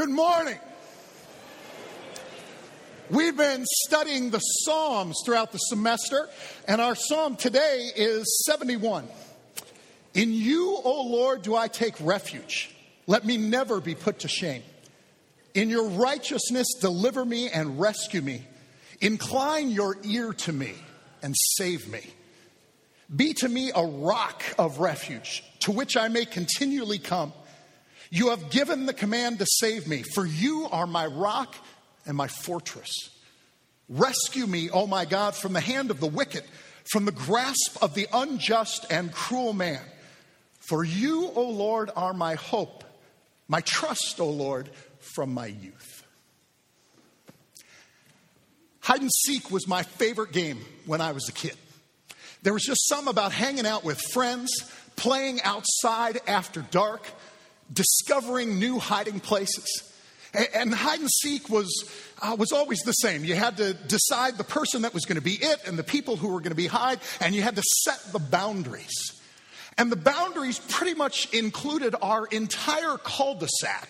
Good morning. We've been studying the Psalms throughout the semester, and our psalm today is 71. In you, O Lord, do I take refuge. Let me never be put to shame. In your righteousness, deliver me and rescue me. Incline your ear to me and save me. Be to me a rock of refuge to which I may continually come. You have given the command to save me, for you are my rock and my fortress. Rescue me, O my God, from the hand of the wicked, from the grasp of the unjust and cruel man. For you, O Lord, are my hope, my trust, O Lord, from my youth. Hide and seek was my favorite game when I was a kid. There was just some about hanging out with friends, playing outside after dark, discovering new hiding places. And hide and seek was, uh, was always the same. You had to decide the person that was going to be it and the people who were going to be hide, and you had to set the boundaries. And the boundaries pretty much included our entire cul de sac,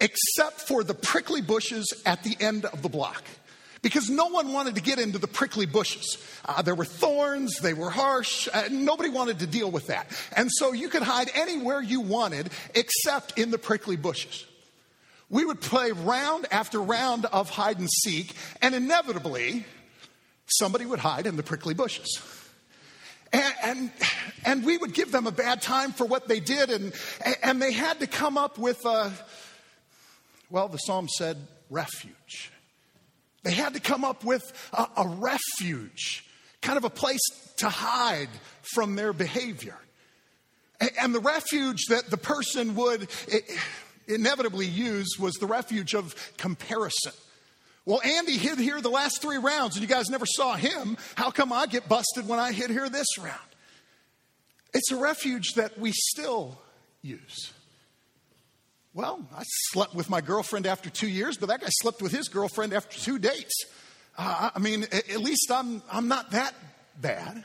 except for the prickly bushes at the end of the block. Because no one wanted to get into the prickly bushes. Uh, there were thorns, they were harsh, uh, nobody wanted to deal with that. And so you could hide anywhere you wanted except in the prickly bushes. We would play round after round of hide and seek, and inevitably, somebody would hide in the prickly bushes. And, and, and, we would give them a bad time for what they did, and, and they had to come up with a, well, the psalm said, refuge. They had to come up with a, a refuge, kind of a place to hide from their behavior. And, and the refuge that the person would. Inevitably use was the refuge of comparison. Well, Andy hid here the last three rounds and you guys never saw him. How come I get busted when I hit here this round? It's a refuge that we still use. Well, I slept with my girlfriend after two years, but that guy slept with his girlfriend after two dates. Uh, I mean, at least I'm, I'm not that bad.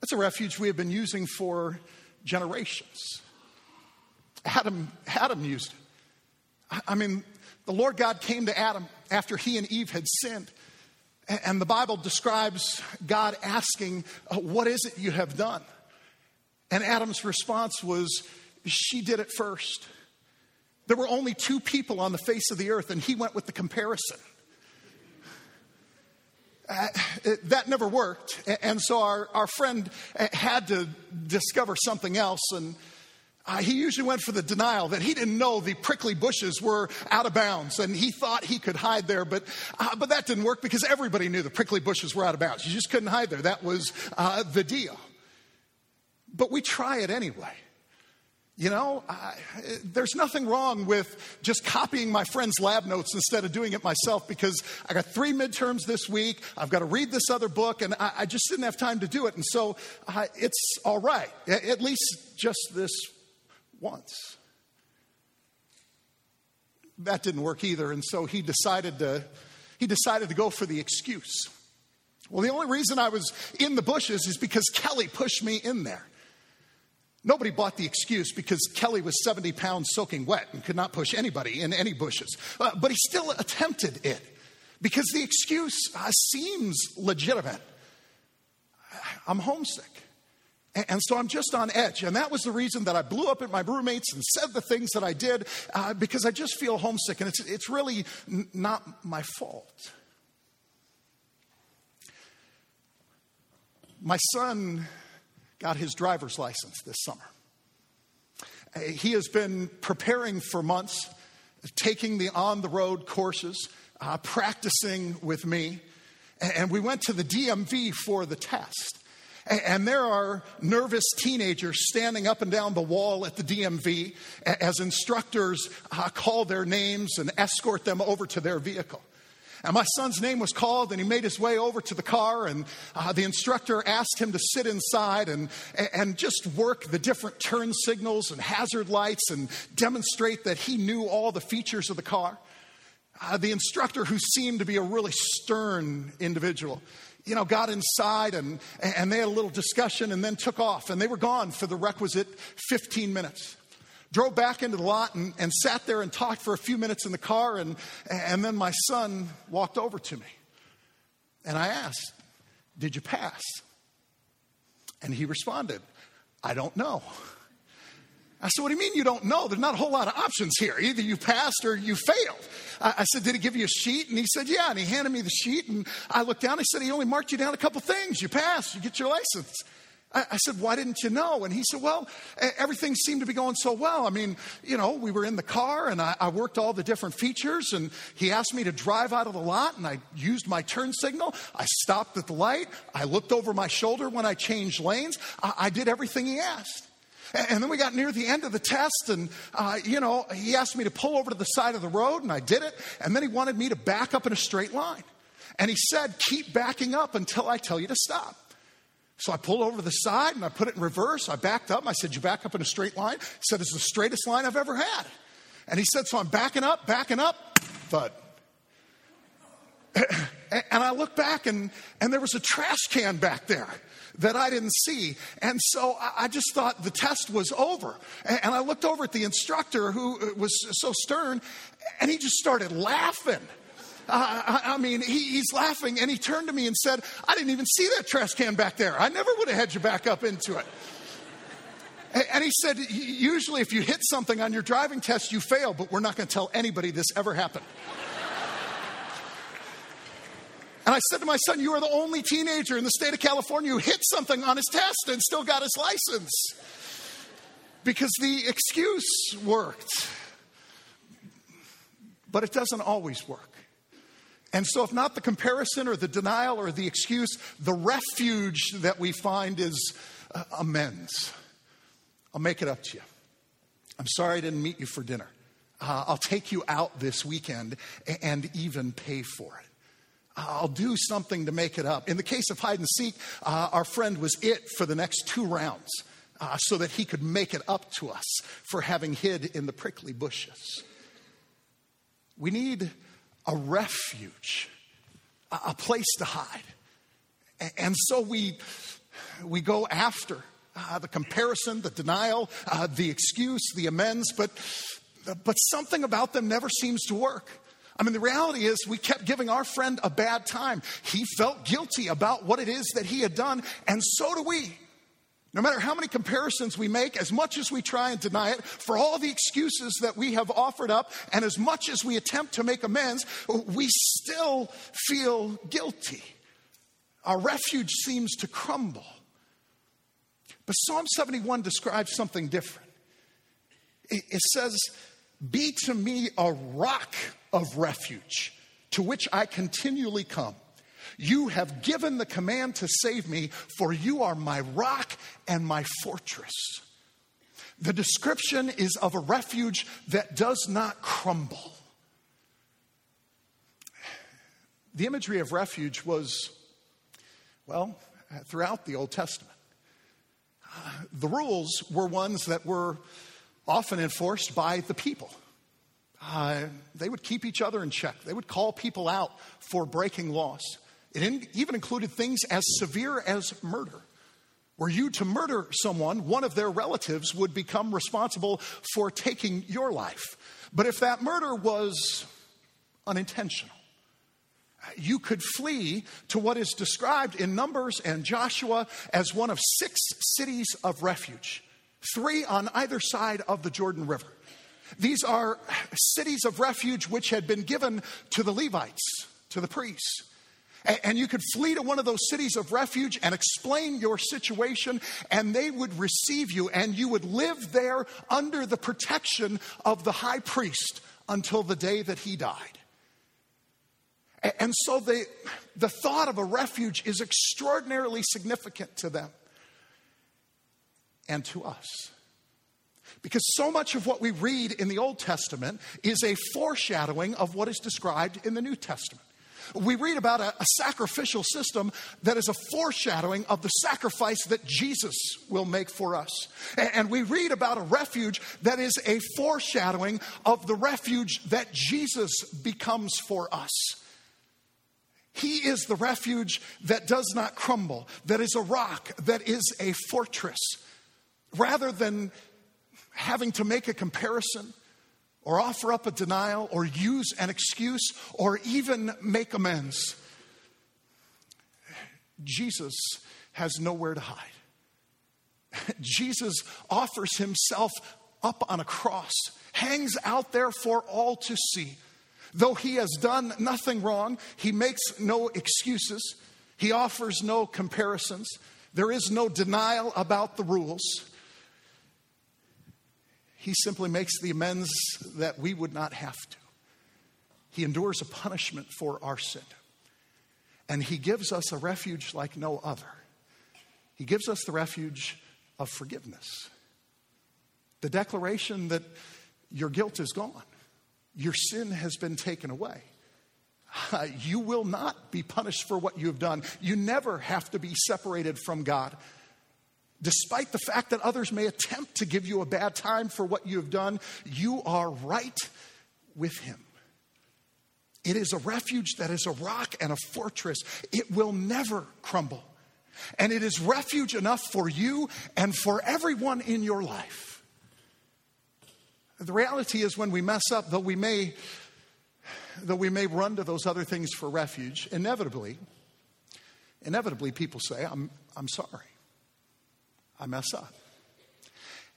That's a refuge we have been using for generations. Adam, Adam used it. I mean, the Lord God came to Adam after he and Eve had sinned. And the Bible describes God asking, uh, What is it you have done? And Adam's response was, She did it first. There were only two people on the face of the earth, and he went with the comparison. Uh, it, that never worked. And so our, our friend uh, had to discover something else. And uh, he usually went for the denial that he didn't know the prickly bushes were out of bounds and he thought he could hide there, but, uh, but that didn't work because everybody knew the prickly bushes were out of bounds. You just couldn't hide there. That was uh, the deal. But we try it anyway. You know, I, there's nothing wrong with just copying my friend's lab notes instead of doing it myself because I got three midterms this week. I've got to read this other book, and I, I just didn't have time to do it. And so uh, it's all right, at least just this once. That didn't work either, and so he decided to, he decided to go for the excuse. Well, the only reason I was in the bushes is because Kelly pushed me in there. Nobody bought the excuse because Kelly was 70 pounds soaking wet and could not push anybody in any bushes. Uh, but he still attempted it because the excuse uh, seems legitimate. I'm homesick. And so I'm just on edge. And that was the reason that I blew up at my roommates and said the things that I did uh, because I just feel homesick. And it's, it's really n- not my fault. My son got his driver's license this summer. Uh, he has been preparing for months, taking the on the road courses, uh, practicing with me. And we went to the DMV for the test. And there are nervous teenagers standing up and down the wall at the DMV as instructors uh, call their names and escort them over to their vehicle. And my son's name was called, and he made his way over to the car, and uh, the instructor asked him to sit inside and, and just work the different turn signals and hazard lights and demonstrate that he knew all the features of the car. Uh, the instructor, who seemed to be a really stern individual, you know, got inside and, and they had a little discussion and then took off. And they were gone for the requisite 15 minutes. Drove back into the lot and, and sat there and talked for a few minutes in the car. And, and then my son walked over to me. And I asked, Did you pass? And he responded, I don't know. I said, What do you mean you don't know? There's not a whole lot of options here. Either you passed or you failed. I, I said, Did he give you a sheet? And he said, Yeah. And he handed me the sheet. And I looked down. He said, He only marked you down a couple things. You passed. You get your license. I, said, Why didn't you know? And he said, Well, everything seemed to be going so well. I mean, you know, we were in the car and I, I worked all the different features. And he asked me to drive out of the lot. And I used my turn signal. I stopped at the light. I looked over my shoulder when I changed lanes. I, I did everything he asked. And then we got near the end of the test, and, uh, you know, he asked me to pull over to the side of the road, and I did it. And then he wanted me to back up in a straight line. And he said, Keep backing up until I tell you to stop. So I pulled over to the side and I put it in reverse. I backed up. I said, You back up in a straight line? He said, It's the straightest line I've ever had. And he said, So I'm backing up, backing up, thud. And I looked back and, and there was a trash can back there that I didn't see. And so I just thought the test was over. And I looked over at the instructor who uh, was so stern, and he just started laughing. I, I, mean, he, he's laughing, and he turned to me and said, I didn't even see that trash can back there. I never would have had you back up into it. And he said, Usually, if you hit something on your driving test, you fail, but we're not going to tell anybody this ever happened. And I said to my son, You are the only teenager in the state of California who hit something on his test and still got his license. Because the excuse worked. But it doesn't always work. And so, if not the comparison or the denial or the excuse, the refuge that we find is uh, amends. I'll make it up to you. I'm sorry I didn't meet you for dinner. Uh, I'll take you out this weekend and even pay for it. I'll do something to make it up. In the case of hide and seek, uh, our friend was it for the next two rounds uh, so that he could make it up to us for having hid in the prickly bushes. We need a refuge, a place to hide. And so we, we go after uh, the comparison, the denial, uh, the excuse, the amends, but, but something about them never seems to work. I mean, the reality is, we kept giving our friend a bad time. He felt guilty about what it is that he had done, and so do we. No matter how many comparisons we make, as much as we try and deny it, for all the excuses that we have offered up, and as much as we attempt to make amends, we still feel guilty. Our refuge seems to crumble. But Psalm 71 describes something different. It says, Be to me a rock of refuge to which I continually come. You have given the command to save me, for you are my rock and my fortress. The description is of a refuge that does not crumble. The imagery of refuge was, well, throughout the Old Testament. the rules were ones that were often enforced by the people. Uh, they would keep each other in check. They would call people out for breaking laws. It even included things as severe as murder. Were you to murder someone, one of their relatives would become responsible for taking your life. But if that murder was unintentional, you could flee to what is described in Numbers and Joshua as one of six cities of refuge, three on either side of the Jordan River. These are cities of refuge which had been given to the Levites, to the priests. And you could flee to one of those cities of refuge and explain your situation, and they would receive you, and you would live there under the protection of the high priest until the day that he died. And so the, the thought of a refuge is extraordinarily significant to them and to us. Because so much of what we read in the Old Testament is a foreshadowing of what is described in the New Testament. We read about a, a, sacrificial system that is a foreshadowing of the sacrifice that Jesus will make for us. And, and we read about a refuge that is a foreshadowing of the refuge that Jesus becomes for us. He is the refuge that does not crumble, that is a rock, that is a fortress. Rather than having to make a comparison or offer up a denial or use an excuse or even make amends. Jesus has nowhere to hide. Jesus offers himself up on a cross, hangs out there for all to see. Though he has done nothing wrong, he makes no excuses, he offers no comparisons, there is no denial about the rules. He simply makes the amends that we would not have to. He endures a punishment for our sin. And He gives us a refuge like no other. He gives us the refuge of forgiveness. The declaration that your guilt is gone, your sin has been taken away. Uh, you will not be punished for what you have done. You never have to be separated from God. Despite the fact that others may attempt to give you a bad time for what you have done, you are right with Him. It is a refuge that is a rock and a fortress. It will never crumble. And it is refuge enough for you and for everyone in your life. The reality is when we mess up, though we may though we may run to those other things for refuge, inevitably, inevitably people say, I'm, I'm sorry. I mess up.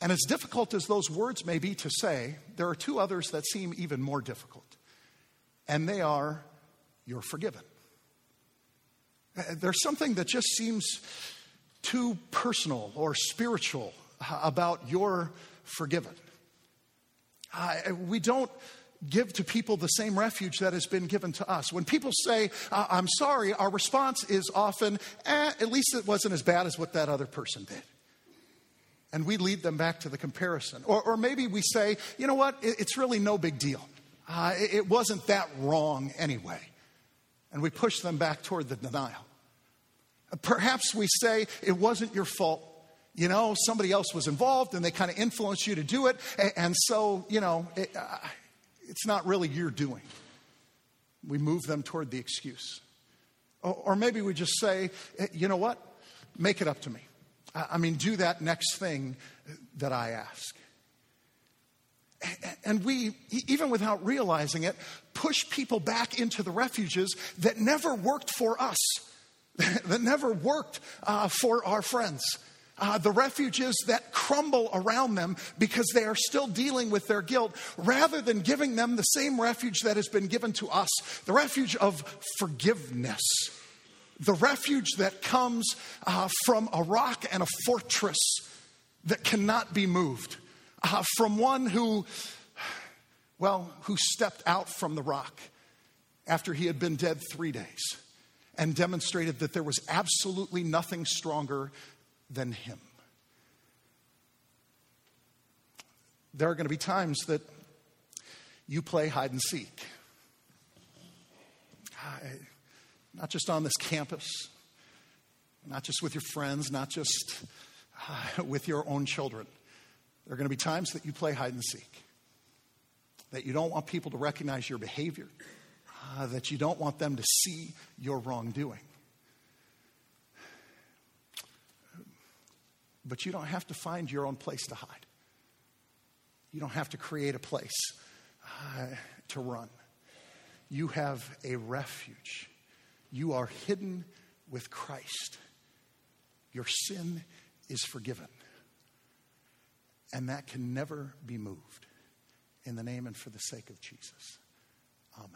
And as difficult as those words may be to say, there are two others that seem even more difficult. And they are, You're forgiven. Uh, there's something that just seems too personal or spiritual uh, about you're forgiven. Uh, we don't give to people the same refuge that has been given to us. When people say, I'm sorry, our response is often, eh, at least it wasn't as bad as what that other person did. And we lead them back to the comparison. Or, or maybe we say, you know what, it, it's really no big deal. Uh, it, wasn't that wrong anyway. And we push them back toward the denial. Perhaps we say, it wasn't your fault. You know, somebody else was involved and they kind of influenced you to do it. And, so, you know, it, uh, it's not really your doing. We move them toward the excuse. Or, or maybe we just say, eh, you know what? Make it up to me. I mean, do that next thing that I ask. And we, even without realizing it, push people back into the refuges that never worked for us, that never worked uh, for our friends. Uh, the refuges that crumble around them because they are still dealing with their guilt, rather than giving them the same refuge that has been given to us the refuge of forgiveness, the refuge that comes uh, from a rock and a fortress that cannot be moved, uh, from one who, well, who stepped out from the rock after he had been dead three days and demonstrated that there was absolutely nothing stronger than Him. There are going to be times that you play hide and seek. Not just on this campus, not just with your friends, not just uh, with your own children. There are going to be times that you play hide and seek, that you don't want people to recognize your behavior, uh, that you don't want them to see your wrongdoing. But you don't have to find your own place to hide. You don't have to create a place uh, to run. You have a refuge. You are hidden with Christ. Your sin is forgiven. And that can never be moved. In the name and for the sake of Jesus. Amen.